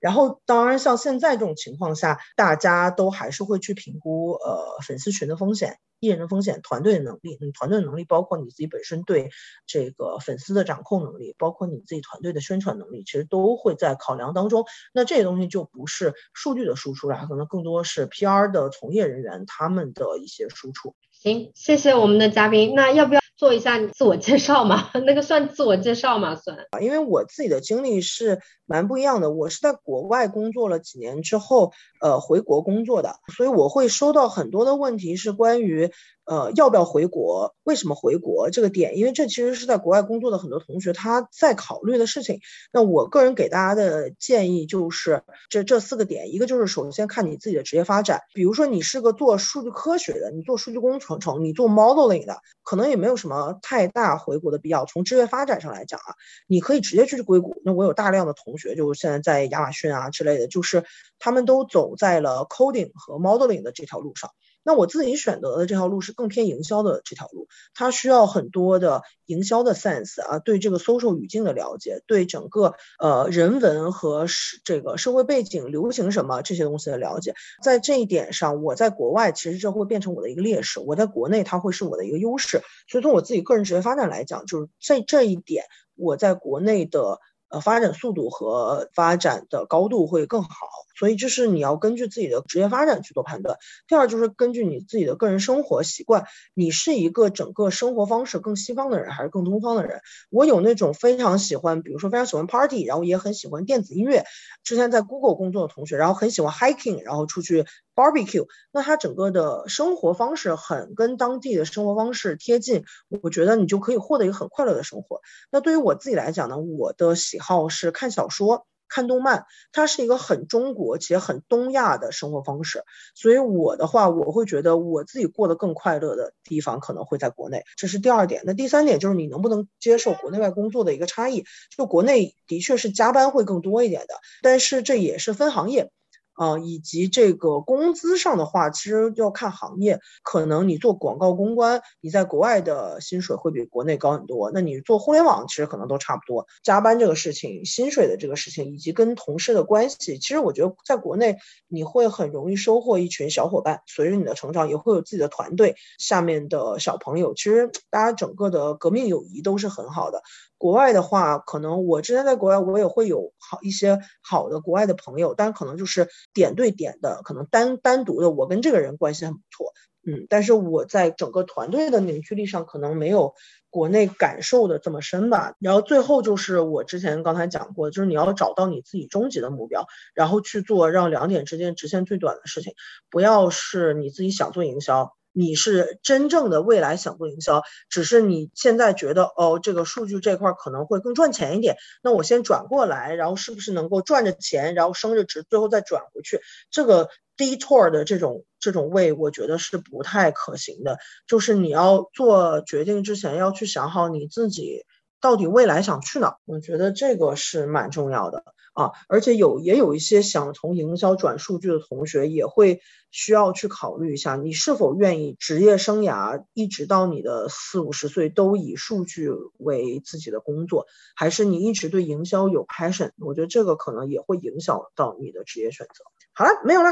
然后当然像现在这种情况下，大家都还是会去评估呃粉丝群的风险、艺人的风险、团队的能力。嗯，团队的能力包括你自己本身对这个粉丝的掌控能力，包括你自己团队的宣传能力，其实都会在考量当中。那这些东西就不是数据的输出了，可能更多是 PR 的从业人员他们的一些输出。行，谢谢我们的嘉宾。那要不要？做一下自我介绍嘛，那个算自我介绍吗？算，因为我自己的经历是蛮不一样的。我是在国外工作了几年之后，呃，回国工作的，所以我会收到很多的问题，是关于。呃，要不要回国？为什么回国这个点？因为这其实是在国外工作的很多同学他在考虑的事情。那我个人给大家的建议就是这这四个点，一个就是首先看你自己的职业发展，比如说你是个做数据科学的，你做数据工程，你做 modeling 的，可能也没有什么呃太大回国的必要。从职业发展上来讲啊，你可以直接去硅谷。那我有大量的同学，就现在在亚马逊啊之类的，就是他们都走在了 coding 和 modeling 的这条路上。那我自己选择的这条路是更偏营销的这条路，它需要很多的营销的 sense 啊，对这个 social 语境的了解，对整个呃人文和是这个社会背景流行什么这些东西的了解，在这一点上，我在国外其实这会变成我的一个劣势，我在国内它会是我的一个优势，所以从我自己个人职业发展来讲，就是在这一点，我在国内的。呃，发展速度和发展的高度会更好，所以这是你要根据自己的职业发展去做判断。第二就是根据你自己的个人生活习惯，你是一个整个生活方式更西方的人还是更东方的人？我有那种非常喜欢，比如说非常喜欢 party，然后也很喜欢电子音乐，之前在 Google 工作的同学，然后很喜欢 hiking，然后出去。Barbecue，那他整个的生活方式很跟当地的生活方式贴近，我觉得你就可以获得一个很快乐的生活。那对于我自己来讲呢，我的喜好是看小说、看动漫，它是一个很中国且很东亚的生活方式。所以我的话，我会觉得我自己过得更快乐的地方可能会在国内，这是第二点。那第三点就是你能不能接受国内外工作的一个差异？就国内的确是加班会更多一点的，但是这也是分行业。啊，以及这个工资上的话，其实要看行业。可能你做广告公关，你在国外的薪水会比国内高很多。那你做互联网，其实可能都差不多。加班这个事情，薪水的这个事情，以及跟同事的关系，其实我觉得在国内你会很容易收获一群小伙伴。随着你的成长，也会有自己的团队，下面的小朋友，其实大家整个的革命友谊都是很好的。国外的话，可能我之前在国外，我也会有好一些好的国外的朋友，但可能就是点对点的，可能单单独的，我跟这个人关系很不错，嗯，但是我在整个团队的凝聚力上，可能没有国内感受的这么深吧。然后最后就是我之前刚才讲过，就是你要找到你自己终极的目标，然后去做让两点之间直线最短的事情，不要是你自己想做营销。你是真正的未来想做营销，只是你现在觉得哦，这个数据这块可能会更赚钱一点，那我先转过来，然后是不是能够赚着钱，然后升着职，最后再转回去？这个 detour 的这种这种位，我觉得是不太可行的。就是你要做决定之前，要去想好你自己到底未来想去哪？我觉得这个是蛮重要的啊。而且有也有一些想从营销转数据的同学，也会需要去考虑一下，你是否愿意职业生涯一直到你的四五十岁都以数据为自己的工作，还是你一直对营销有 passion？我觉得这个可能也会影响到你的职业选择。好了，没有了。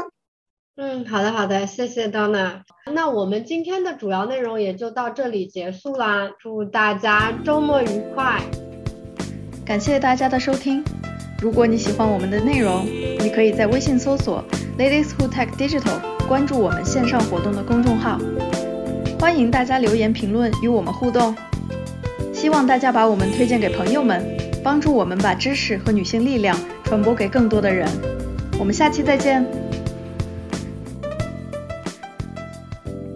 嗯，好的好的，谢谢 Donna。那我们今天的主要内容也就到这里结束啦，祝大家周末愉快。感谢大家的收听。如果你喜欢我们的内容，你可以在微信搜索 Ladies Who Tech Digital，关注我们线上活动的公众号。欢迎大家留言评论与我们互动。希望大家把我们推荐给朋友们，帮助我们把知识和女性力量传播给更多的人。我们下期再见。